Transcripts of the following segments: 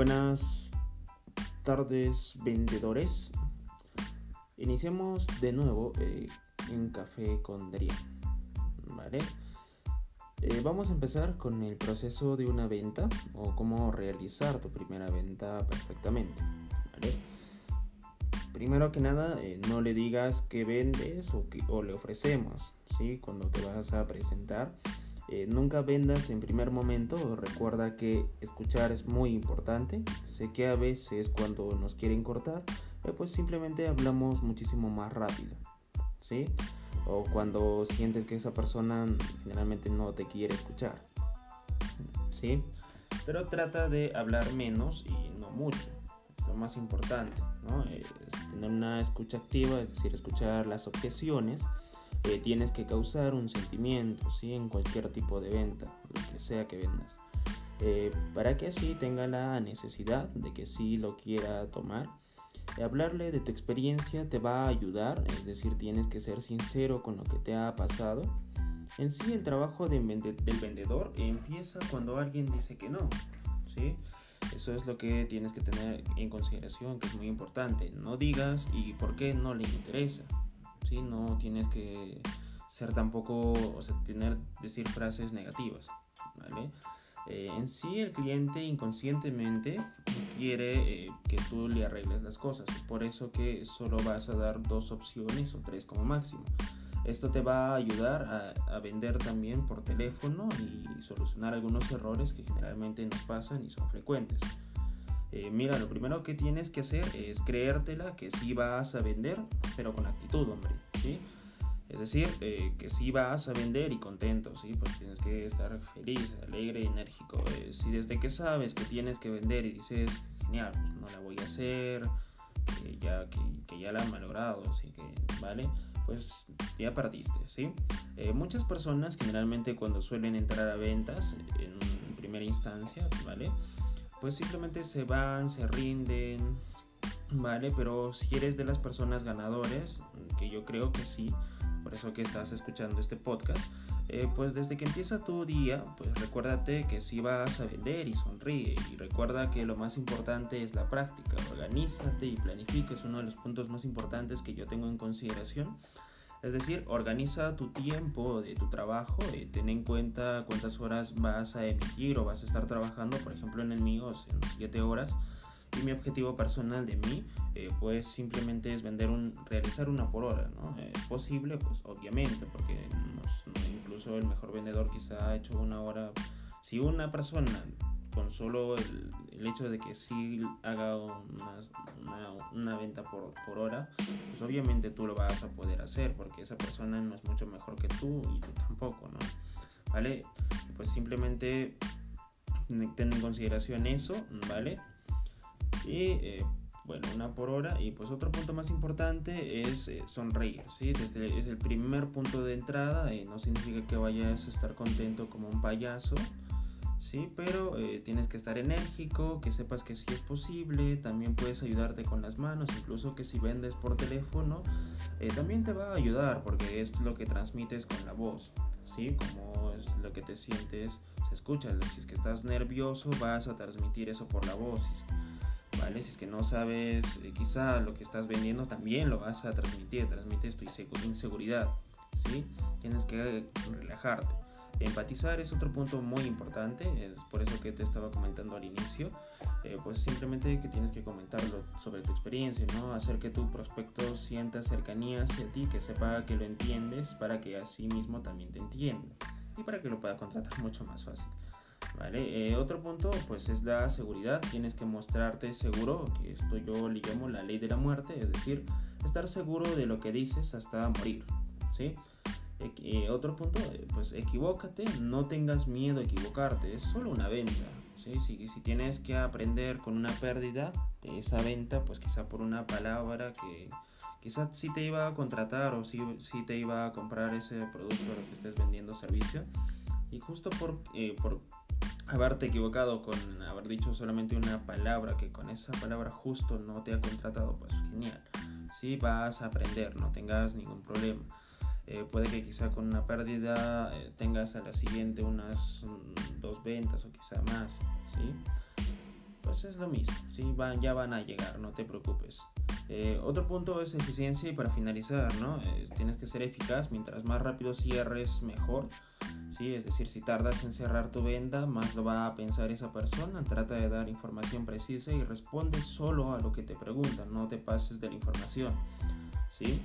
Buenas tardes vendedores. Iniciamos de nuevo eh, en Café con Darío. ¿Vale? Eh, vamos a empezar con el proceso de una venta o cómo realizar tu primera venta perfectamente. Primero que nada, eh, no le digas que vendes o, o le ofrecemos. ¿sí? Cuando te vas a presentar, eh, nunca vendas en primer momento, recuerda que escuchar es muy importante. Sé que a veces cuando nos quieren cortar, eh, pues simplemente hablamos muchísimo más rápido, ¿sí? O cuando sientes que esa persona generalmente no te quiere escuchar, ¿sí? Pero trata de hablar menos y no mucho, lo más importante, ¿no? Es tener una escucha activa, es decir, escuchar las objeciones eh, tienes que causar un sentimiento ¿sí? en cualquier tipo de venta, lo que sea que vendas, eh, para que así tenga la necesidad de que sí lo quiera tomar. Hablarle de tu experiencia te va a ayudar, es decir, tienes que ser sincero con lo que te ha pasado. En sí, el trabajo del vendedor empieza cuando alguien dice que no, ¿sí? Eso es lo que tienes que tener en consideración, que es muy importante. No digas y por qué no le interesa. No tienes que ser tampoco, o sea, tener, decir frases negativas, ¿vale? Eh, en sí el cliente inconscientemente quiere eh, que tú le arregles las cosas, por eso que solo vas a dar dos opciones o tres como máximo. Esto te va a ayudar a, vender también por teléfono y solucionar algunos errores que generalmente nos pasan y son frecuentes. Eh, mira, lo primero que tienes que hacer es creértela que sí vas a vender, pero con actitud, hombre, ¿sí? Es decir, eh, que sí vas a vender y contento, ¿sí? Pues tienes que estar feliz, alegre enérgico. Eh, si desde que sabes que tienes que vender y dices, genial, pues no la voy a hacer, que ya, que, ya la han malogrado, ¿sí? Que, ¿vale? Pues ya partiste, ¿sí? muchas personas generalmente cuando suelen entrar a ventas en primera instancia, ¿vale? Pues simplemente se van, se rinden, ¿vale? Pero si eres de las personas ganadores, que yo creo que sí, por eso que estás escuchando este podcast, eh, pues desde que empieza tu día, pues recuérdate que sí vas a vender y sonríe. Y recuerda que lo más importante es la práctica. Organízate y planifica, es uno de los puntos más importantes que yo tengo en consideración es decir, organiza tu tiempo de tu trabajo, y ten en cuenta cuántas horas vas a emitir o vas a estar trabajando. Por ejemplo, en el mío en 7 horas. Y mi objetivo personal de mí, eh, pues simplemente es vender un, realizar una por hora, ¿no? ¿Es posible? Pues obviamente, porque incluso el mejor vendedor quizá ha hecho una hora. Si una persona con solo el, hecho de que sí haga una, venta por, por, hora, pues obviamente tú lo vas a poder hacer porque esa persona no es mucho mejor que tú y tú tampoco, ¿no? ¿Vale? Pues simplemente ten en consideración eso, ¿vale? Y eh, bueno, una por hora. Y pues otro punto más importante es eh, sonreír, ¿sí? Desde, es el primer punto de entrada, no significa que vayas a estar contento como un payaso, ¿sí? Pero eh, tienes que estar enérgico, que sepas que sí es posible, también puedes ayudarte con las manos, incluso que si vendes por teléfono, eh, también te va a ayudar porque es lo que transmites con la voz, ¿sí? Como es lo que te sientes, se escucha, si es que estás nervioso vas a transmitir eso por la voz, ¿vale? Si es que no sabes eh, quizá lo que estás vendiendo, también lo vas a transmitir, transmites tu inseguridad, ¿sí? Tienes que relajarte. Empatizar es otro punto muy importante, es por eso que te estaba comentando al inicio, eh, pues simplemente que tienes que comentarlo sobre tu experiencia, ¿no? Hacer que tu prospecto sienta cercanía hacia ti, que sepa que lo entiendes para que así mismo también te entienda y para que lo pueda contratar mucho más fácil. ¿Vale? Eh, otro punto pues es la seguridad, tienes que mostrarte seguro, que esto yo le llamo la ley de la muerte, es decir, estar seguro de lo que dices hasta morir, ¿sí? Eh, otro punto, eh, pues equivócate, no tengas miedo a equivocarte, es solo una venta. ¿sí? Si, si tienes que aprender con una pérdida de esa venta, pues quizá por una palabra que quizá sí te iba a contratar o sí, sí te iba a comprar ese producto lo que estés vendiendo servicio. Y justo por, eh, por haberte equivocado con haber dicho solamente una palabra que con esa palabra justo no te ha contratado, pues genial. Sí, vas a aprender, no tengas ningún problema. Eh, puede que quizá con una pérdida eh, tengas a la siguiente unas mm, dos ventas o quizá más, ¿sí? pues es lo mismo, ¿sí? van, ya van a llegar, no te preocupes. Eh, otro punto es eficiencia y para finalizar, ¿no? tienes que ser eficaz, mientras más rápido cierres, mejor. ¿sí? Es decir, si tardas en cerrar tu venta, más lo va a pensar esa persona. Trata de dar información precisa y responde solo a lo que te preguntan, no te pases de la información. ¿sí?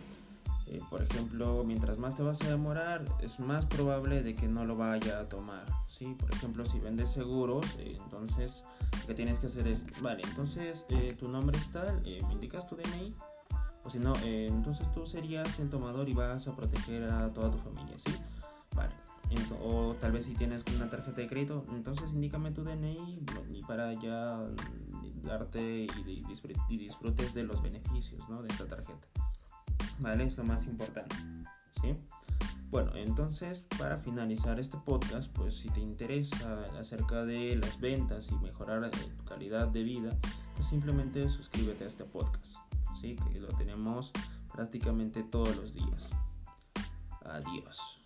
Eh, por ejemplo, mientras más te vas a demorar, es más probable de que no lo vaya a tomar. ¿sí? Por ejemplo, si vendes seguros, eh, entonces lo que tienes que hacer es, vale, entonces eh, tu nombre es tal, me indicas tu DNI, o si no, entonces tú serías el tomador y vas a proteger a toda tu familia, ¿sí? Vale. o tal vez si tienes una tarjeta de crédito, entonces indícame tu DNI y para ya darte y, disfrutes de los beneficios ¿no? de esta tarjeta. ¿Vale? Es lo más importante, ¿sí? Bueno, entonces para finalizar este podcast, pues si te interesa acerca de las ventas y mejorar eh, tu calidad de vida, pues simplemente suscríbete a este podcast, ¿sí? Que lo tenemos prácticamente todos los días. Adiós.